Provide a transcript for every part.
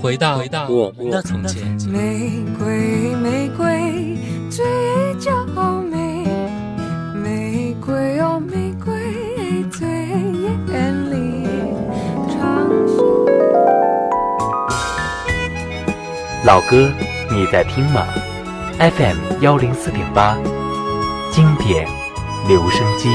回到回到我们的从前。玫瑰，玫瑰，最娇美。玫瑰哦，玫瑰最艳丽。老歌，你在听吗？FM 幺零四点八，经典留声机。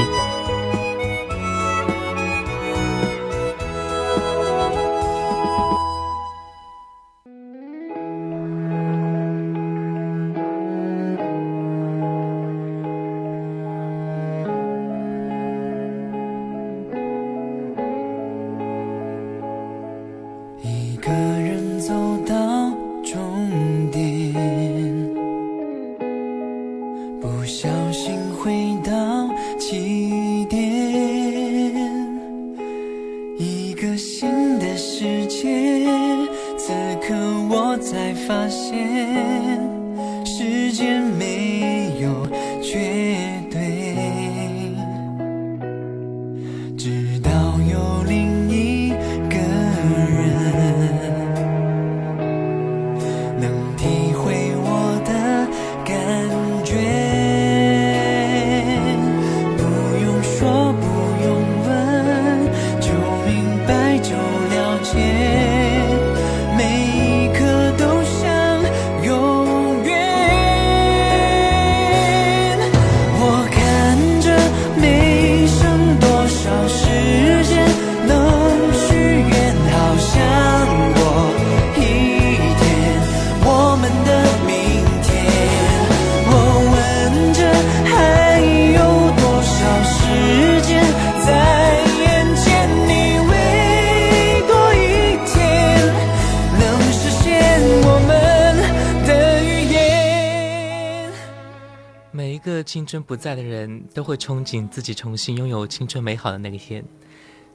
不在的人都会憧憬自己重新拥有青春美好的那一天。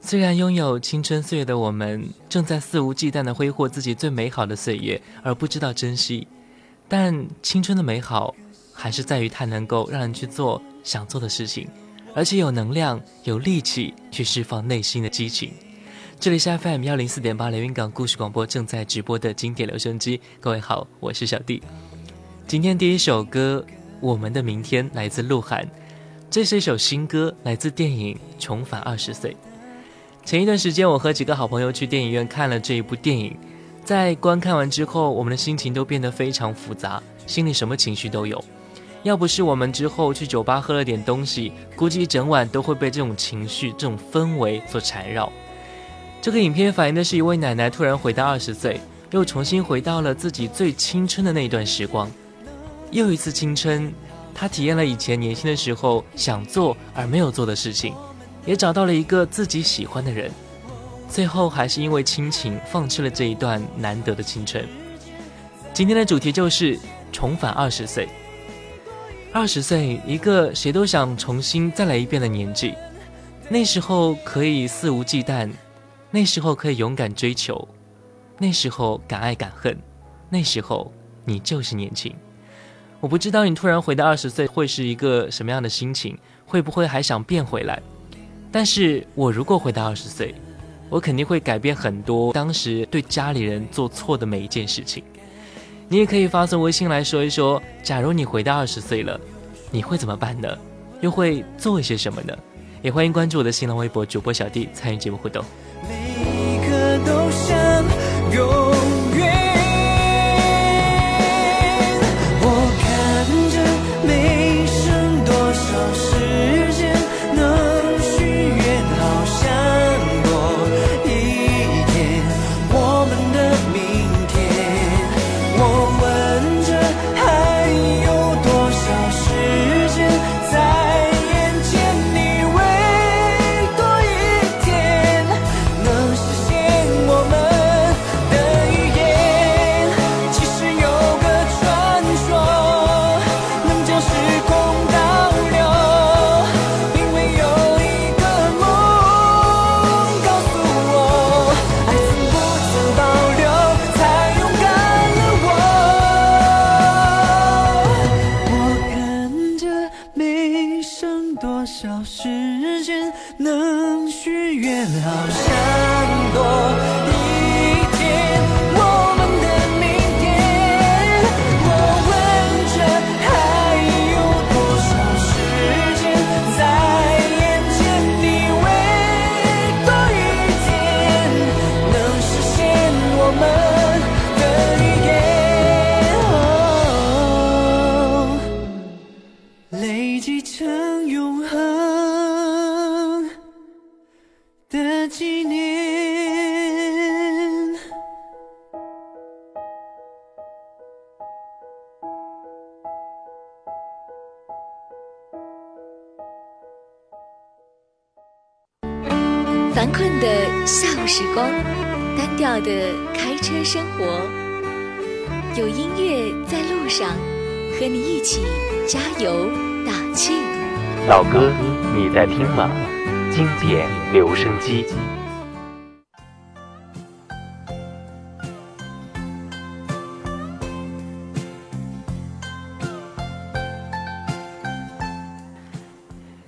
虽然拥有青春岁月的我们正在肆无忌惮地挥霍自己最美好的岁月，而不知道珍惜，但青春的美好还是在于它能够让人去做想做的事情，而且有能量、有力气去释放内心的激情。这里是 FM 幺零四点八连云港故事广播正在直播的经典留声机。各位好，我是小弟。今天第一首歌。我们的明天来自鹿晗，这是一首新歌，来自电影《重返二十岁》。前一段时间，我和几个好朋友去电影院看了这一部电影，在观看完之后，我们的心情都变得非常复杂，心里什么情绪都有。要不是我们之后去酒吧喝了点东西，估计一整晚都会被这种情绪、这种氛围所缠绕。这个影片反映的是一位奶奶突然回到二十岁，又重新回到了自己最青春的那一段时光。又一次青春，他体验了以前年轻的时候想做而没有做的事情，也找到了一个自己喜欢的人，最后还是因为亲情放弃了这一段难得的青春。今天的主题就是重返二十岁。二十岁，一个谁都想重新再来一遍的年纪，那时候可以肆无忌惮，那时候可以勇敢追求，那时候敢爱敢恨，那时候你就是年轻。我不知道你突然回到二十岁会是一个什么样的心情，会不会还想变回来？但是我如果回到二十岁，我肯定会改变很多当时对家里人做错的每一件事情。你也可以发送微信来说一说，假如你回到二十岁了，你会怎么办呢？又会做一些什么呢？也欢迎关注我的新浪微博主播小弟参与节目互动。每一刻都想多少时间能许愿好想多的开车生活，有音乐在路上，和你一起加油打气。老哥，你在听吗？经典留声机。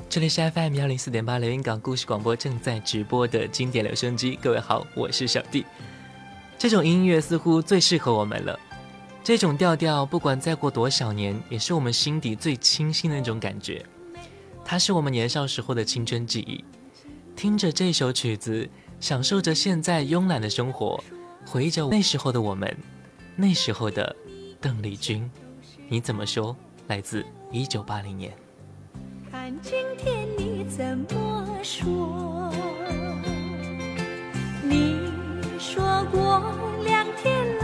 这里是 FM 幺零四点八连云港故事广播正在直播的经典留声机。各位好，我是小弟。这种音乐似乎最适合我们了。这种调调，不管再过多少年，也是我们心底最清新的那种感觉。它是我们年少时候的青春记忆。听着这首曲子，享受着现在慵懒的生活，回忆着那时候的我们，那时候的邓丽君。你怎么说？来自一九八零年。看今天你怎么说？你说过两天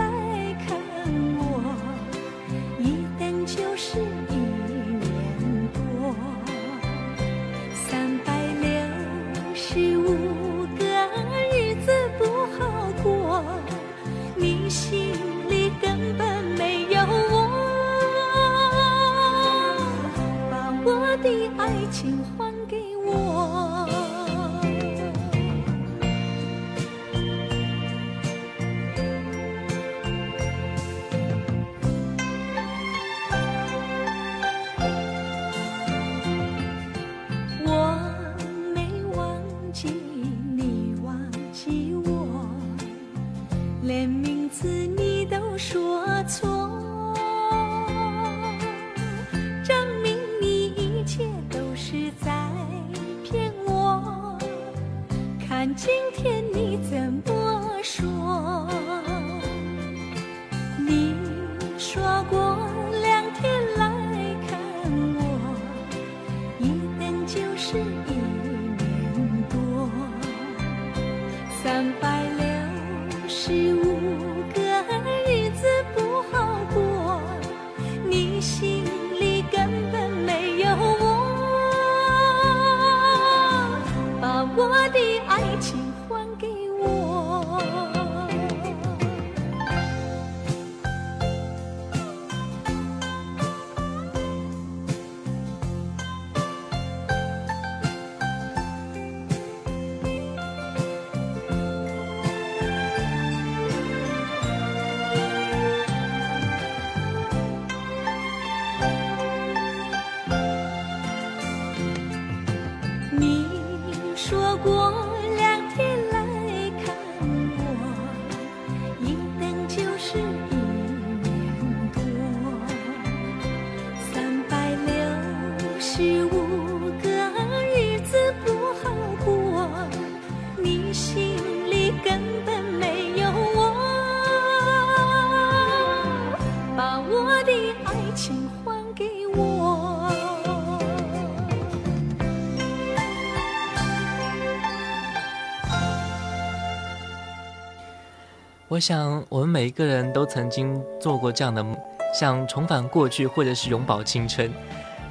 想，我们每一个人都曾经做过这样的梦，想重返过去，或者是永葆青春。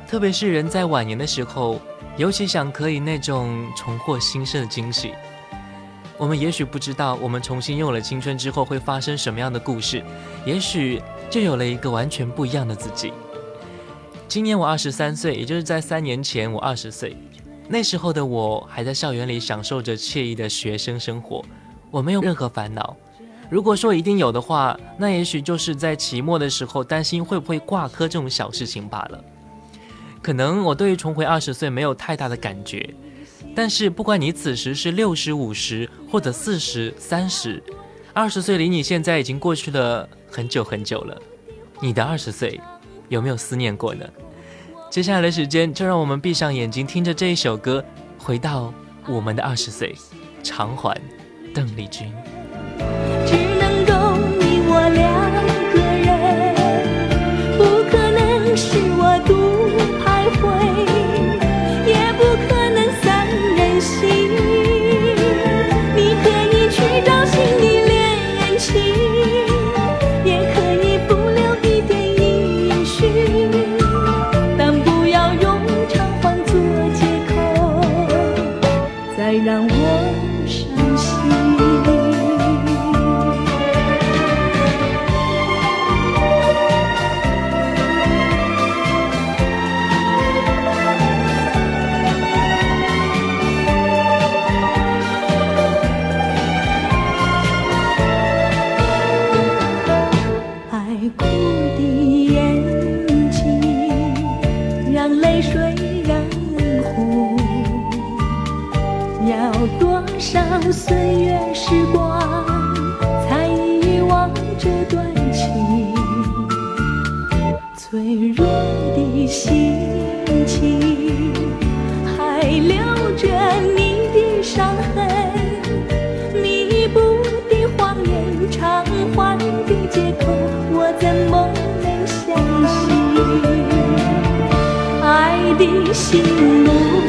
特别是人在晚年的时候，尤其想可以那种重获新生的惊喜。我们也许不知道，我们重新拥有了青春之后会发生什么样的故事，也许就有了一个完全不一样的自己。今年我二十三岁，也就是在三年前我二十岁，那时候的我还在校园里享受着惬意的学生生活，我没有任何烦恼。如果说一定有的话，那也许就是在期末的时候担心会不会挂科这种小事情罢了。可能我对于重回二十岁没有太大的感觉，但是不管你此时是六十五十或者四十三十，二十岁离你现在已经过去了很久很久了。你的二十岁有没有思念过呢？接下来的时间，就让我们闭上眼睛，听着这一首歌，回到我们的二十岁。偿还，邓丽君。心路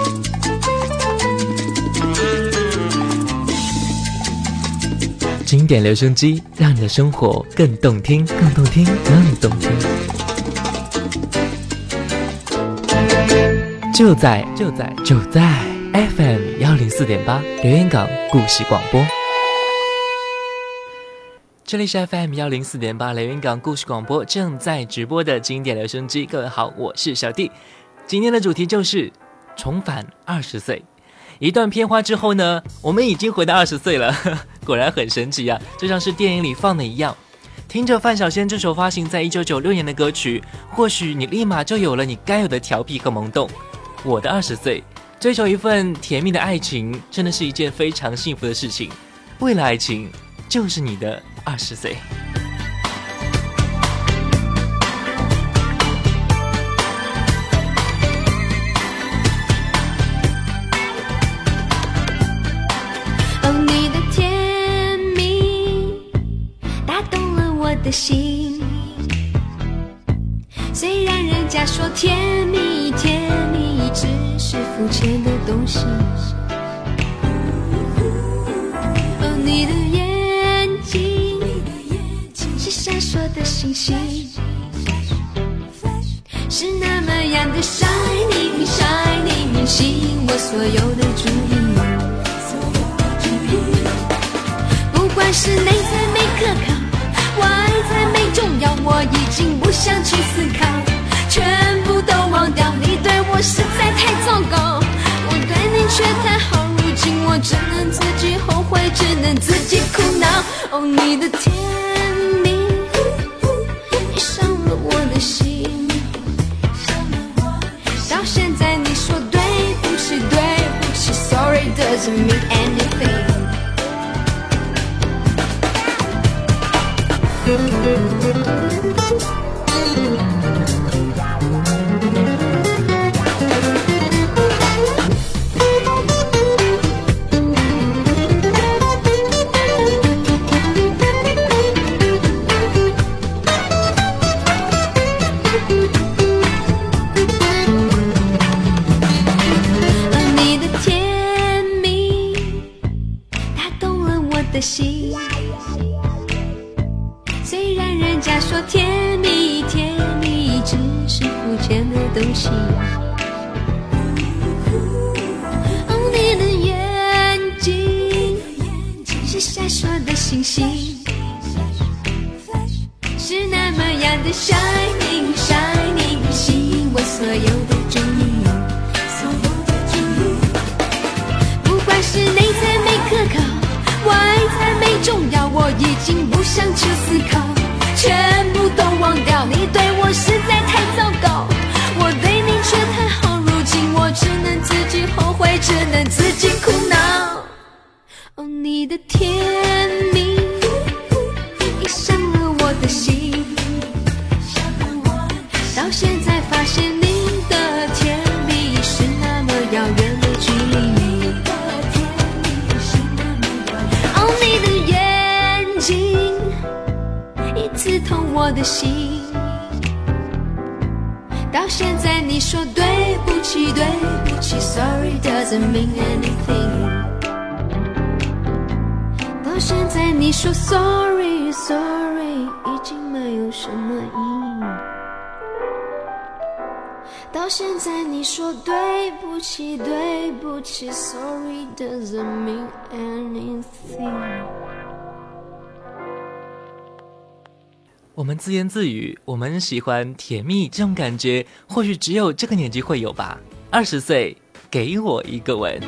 经典留声机，让你的生活更动听，更动听，更动听。就在就在就在 FM 幺零四点八留言港故事广播。这里是 FM 幺零四点八连云港故事广播正在直播的经典留声机，各位好，我是小弟。今天的主题就是重返二十岁。一段片花之后呢，我们已经回到二十岁了，果然很神奇啊，就像是电影里放的一样。听着范晓萱这首发行在一九九六年的歌曲，或许你立马就有了你该有的调皮和萌动。我的二十岁，追求一份甜蜜的爱情，真的是一件非常幸福的事情。为了爱情，就是你的二十岁。心虽然人家说甜蜜甜蜜只是肤浅的东西你的眼睛你的眼睛是闪烁的星星是那么样的 shining shining 吸引我所有的注意。不管是内在美可靠我已经不想去思考，全部都忘掉。你对我实在太糟糕，我对你却太好，如今我只能自己后悔，只能自己苦恼。哦，你的甜蜜，你伤了我的心。到现在你说对不起，对不起，Sorry doesn't mean anything。而说 Sorry Sorry 已经没有什么意义。到现在你说对不起，对不起，Sorry doesn't mean anything。我们自言自语，我们喜欢甜蜜这种感觉，或许只有这个年纪会有吧。二十岁，给我一个吻。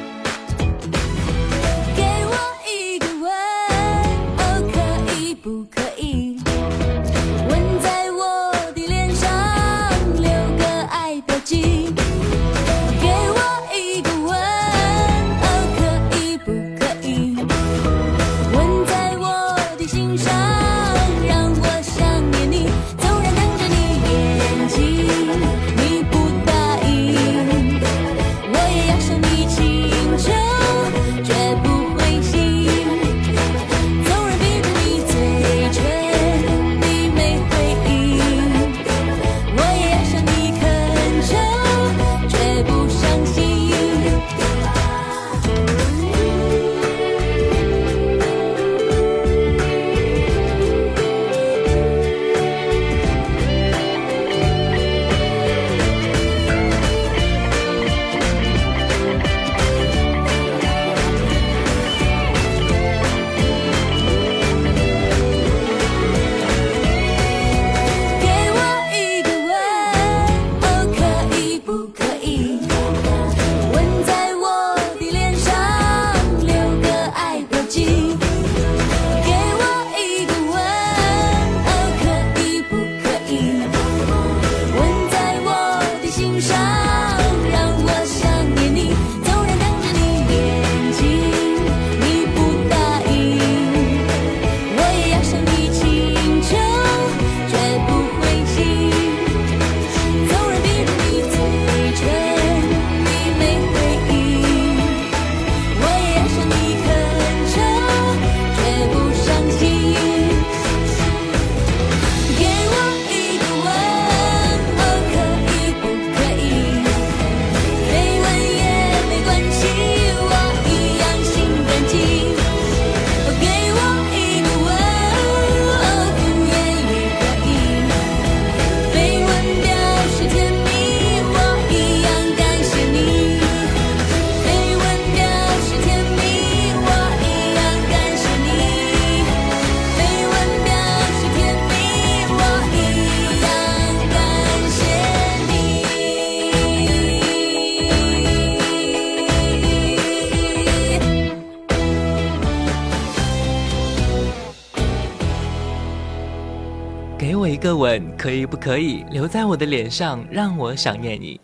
可以不可以？留在我的脸上，让我想念你。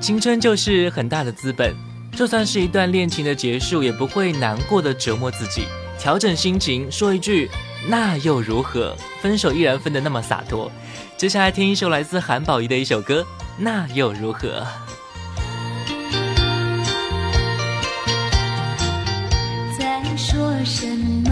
青春就是很大的资本，就算是一段恋情的结束，也不会难过的折磨自己。调整心情，说一句那又如何？分手依然分得那么洒脱。接下来听一首来自韩宝仪的一首歌，那又如何？在说什么，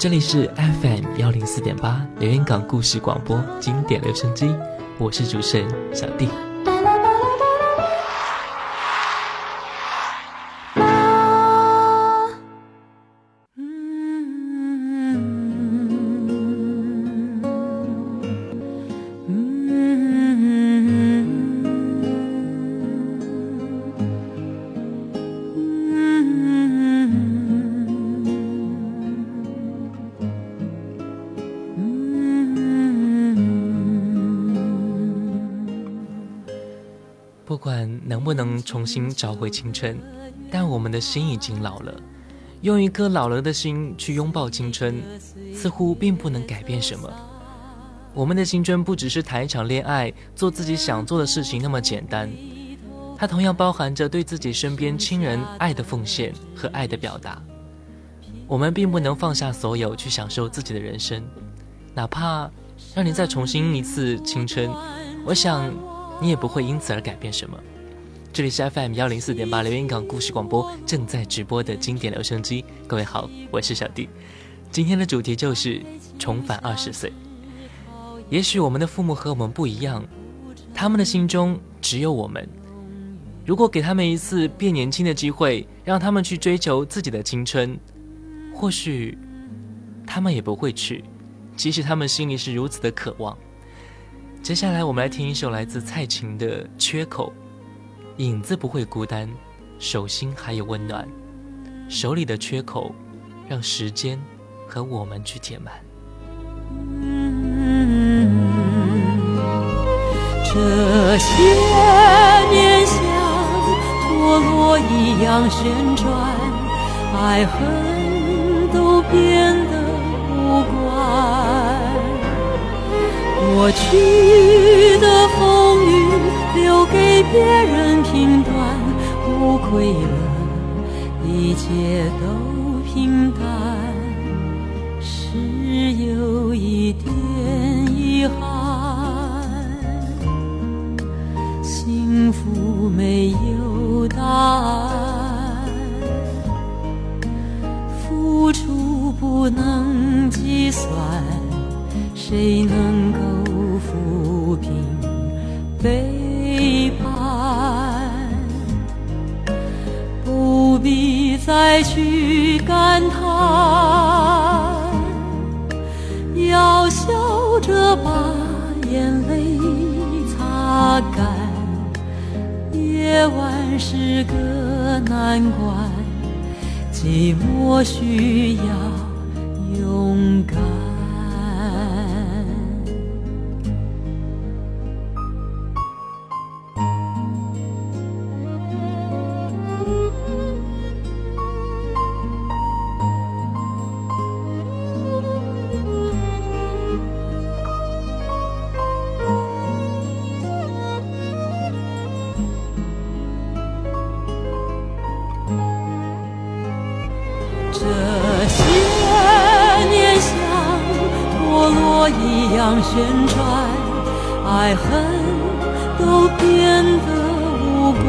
这里是 FM 幺零四点八连云港故事广播经典留声机，我是主持人小弟。重新找回青春，但我们的心已经老了。用一颗老了的心去拥抱青春，似乎并不能改变什么。我们的青春不只是谈一场恋爱、做自己想做的事情那么简单，它同样包含着对自己身边亲人爱的奉献和爱的表达。我们并不能放下所有去享受自己的人生，哪怕让你再重新一次青春，我想。你也不会因此而改变什么。这里是 FM 幺零四点八连云港故事广播正在直播的经典留声机。各位好，我是小弟。今天的主题就是重返二十岁。也许我们的父母和我们不一样，他们的心中只有我们。如果给他们一次变年轻的机会，让他们去追求自己的青春，或许他们也不会去，即使他们心里是如此的渴望。接下来，我们来听一首来自蔡琴的《缺口》，影子不会孤单，手心还有温暖，手里的缺口，让时间和我们去填满。这些年像陀螺一样旋转，爱恨都变得无关。过去给别人评断，无愧了，一切都平淡，是有一点遗憾。幸福没有答案，付出不能计算，谁能够？抚平悲，不必再去感叹，要笑着把眼泪擦干。夜晚是个难关，寂寞需要这些年像陀螺一样旋转，爱恨都变得无关。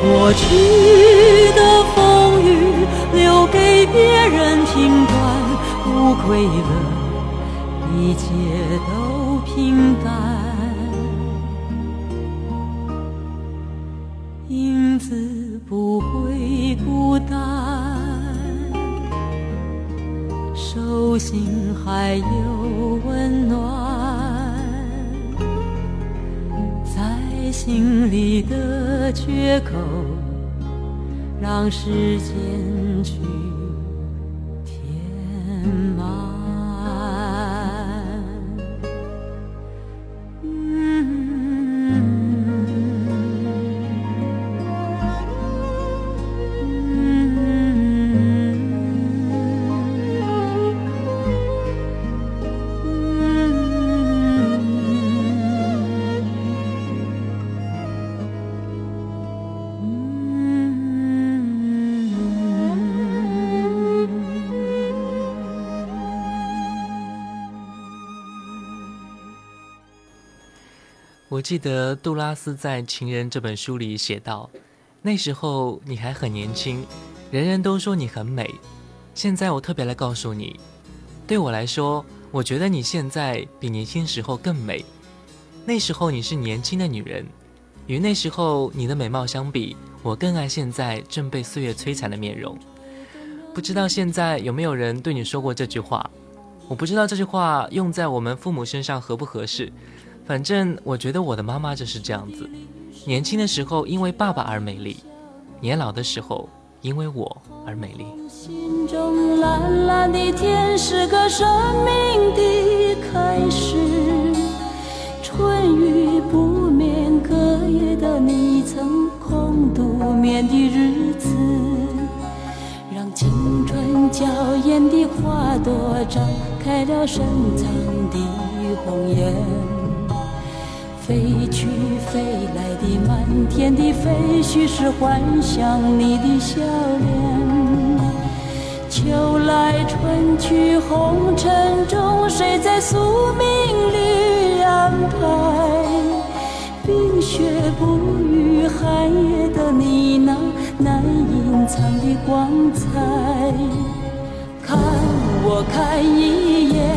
过去的风雨留给别人评断，无愧了，一切都平淡。有心还有温暖，在心里的缺口，让时间去。我记得杜拉斯在《情人》这本书里写道：“那时候你还很年轻，人人都说你很美，现在我特别来告诉你，对我来说，我觉得你现在比年轻时候更美。那时候你是年轻的女人，与那时候你的美貌相比，我更爱现在正被岁月摧残的面容。不知道现在有没有人对你说过这句话？我不知道这句话用在我们父母身上合不合适。反正我觉得我的妈妈就是这样子：年轻的时候因为爸爸而美丽，年老的时候因为我而美丽。心中蓝蓝的天是个生命的开始，春雨不眠，隔夜的你曾空独眠的日子，让青春娇艳的花朵绽开了深藏的红颜。飞去飞来的满天的飞絮是幻想你的笑脸。秋来春去红尘中，谁在宿命里安排？冰雪不语，寒夜的你那难隐藏的光彩。看我看一眼，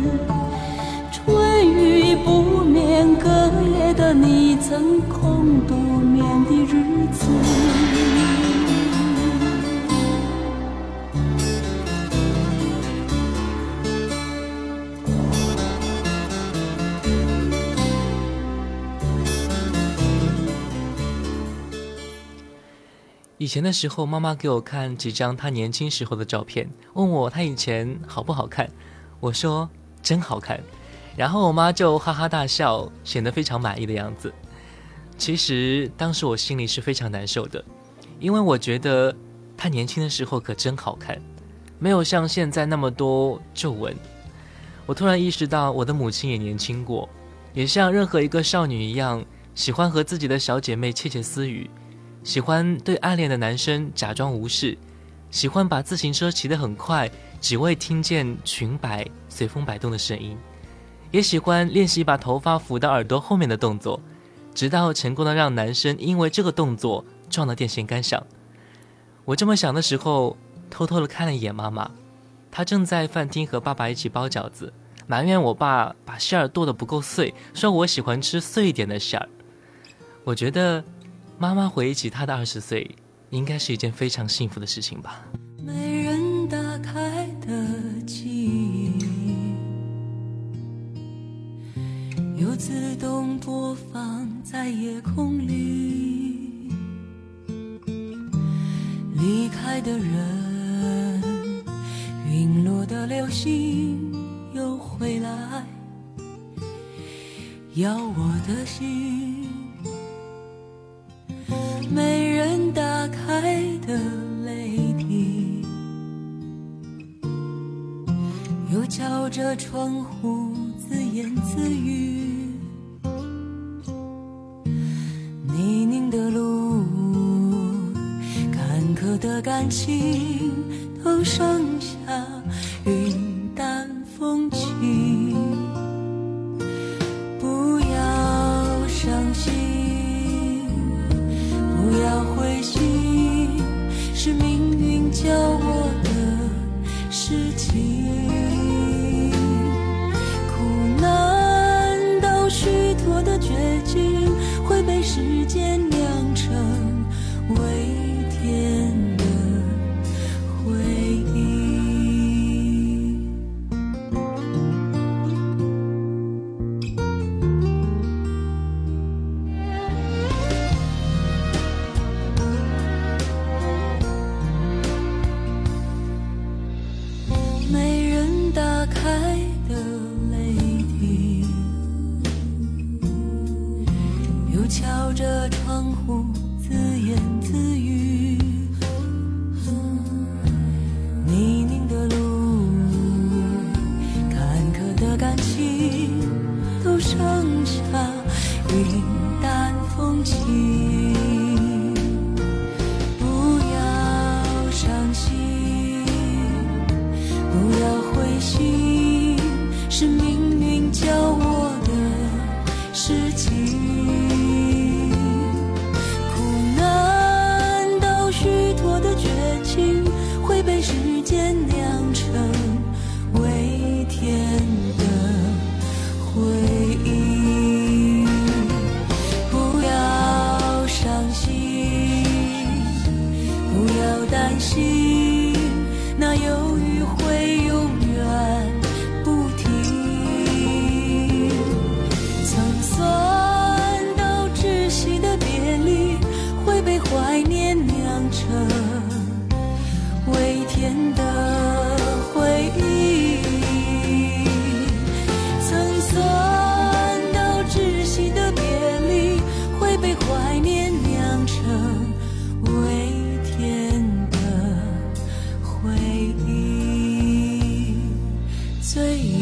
的你曾空独眠的日子。以前的时候，妈妈给我看几张她年轻时候的照片，问我她以前好不好看。我说真好看，然后我妈就哈哈大笑，显得非常满意的样子。其实当时我心里是非常难受的，因为我觉得她年轻的时候可真好看，没有像现在那么多皱纹。我突然意识到，我的母亲也年轻过，也像任何一个少女一样，喜欢和自己的小姐妹窃窃私语。喜欢对暗恋的男生假装无视，喜欢把自行车骑得很快，只为听见裙摆随风摆动的声音，也喜欢练习把头发抚到耳朵后面的动作，直到成功的让男生因为这个动作撞到电线杆上。我这么想的时候，偷偷的看了一眼妈妈，她正在饭厅和爸爸一起包饺子，埋怨我爸把馅儿剁得不够碎，说我喜欢吃碎一点的馅儿。我觉得。妈妈回忆起她的二十岁，应该是一件非常幸福的事情吧。没人打开的记忆，又自动播放在夜空里。离开的人，陨落的流星又回来，要我的心，没人打开的泪滴，又敲着窗户自言自语。感情，都剩下云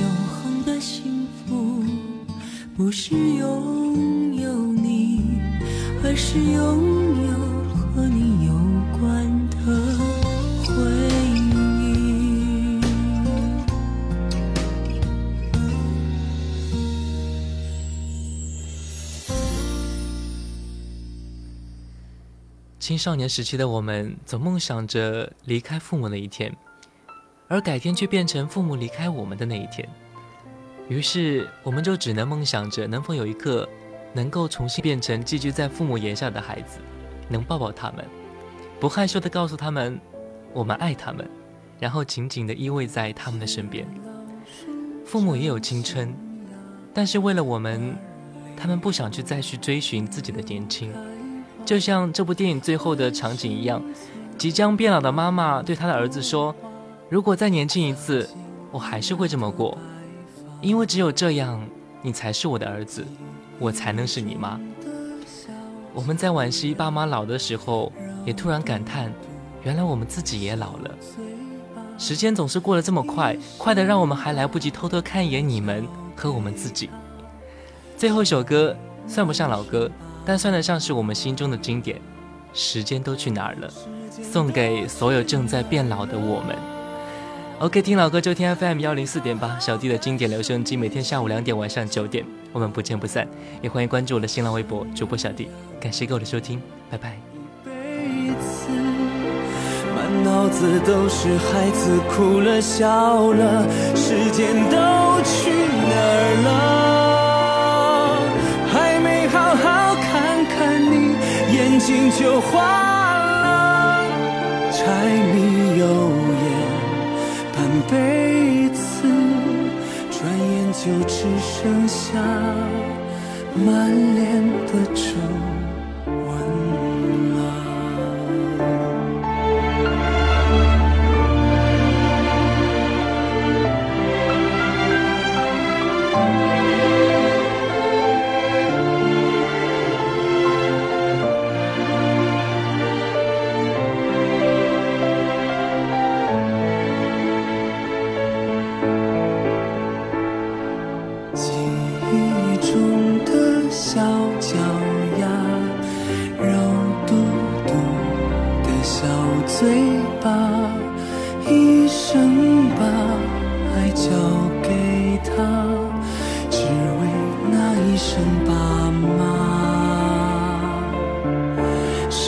恒的幸福，不是拥有你，而是拥有和你有关的回忆。青少年时期的我们，总梦想着离开父母的一天，而改天却变成父母离开我们的那一天。于是，我们就只能梦想着能否有一刻，能够重新变成寄居在父母檐下的孩子，能抱抱他们，不害羞地告诉他们我们爱他们，然后紧紧地依偎在他们的身边。父母也有青春，但是为了我们，他们不想去再去追寻自己的年轻。就像这部电影最后的场景一样，即将变老的妈妈对她的儿子说：“如果再年轻一次，我还是会这么过，因为只有这样，你才是我的儿子，我才能是你妈。”我们在惋惜爸妈老的时候，也突然感叹，原来我们自己也老了。时间总是过得这么快，快的让我们还来不及偷偷看一眼你们和我们自己。最后一首歌算不上老歌。但算得上是我们心中的经典。时间都去哪儿了？送给所有正在变老的我们。OK，听老歌就听 FM 幺零四点八，小弟的经典留声机，每天下午两点、晚上九点，我们不见不散。也欢迎关注我的新浪微博主播小弟。感谢各位的收听，拜拜。一辈子，满脑子都是孩子哭了笑了，时间都去哪儿了？还没好好看看你，眼睛就花了。柴米油盐辈子，转眼就只剩下满脸的皱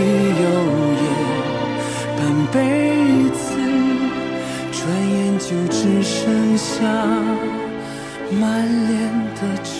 柴米油盐半辈子，转眼就只剩下满脸的皱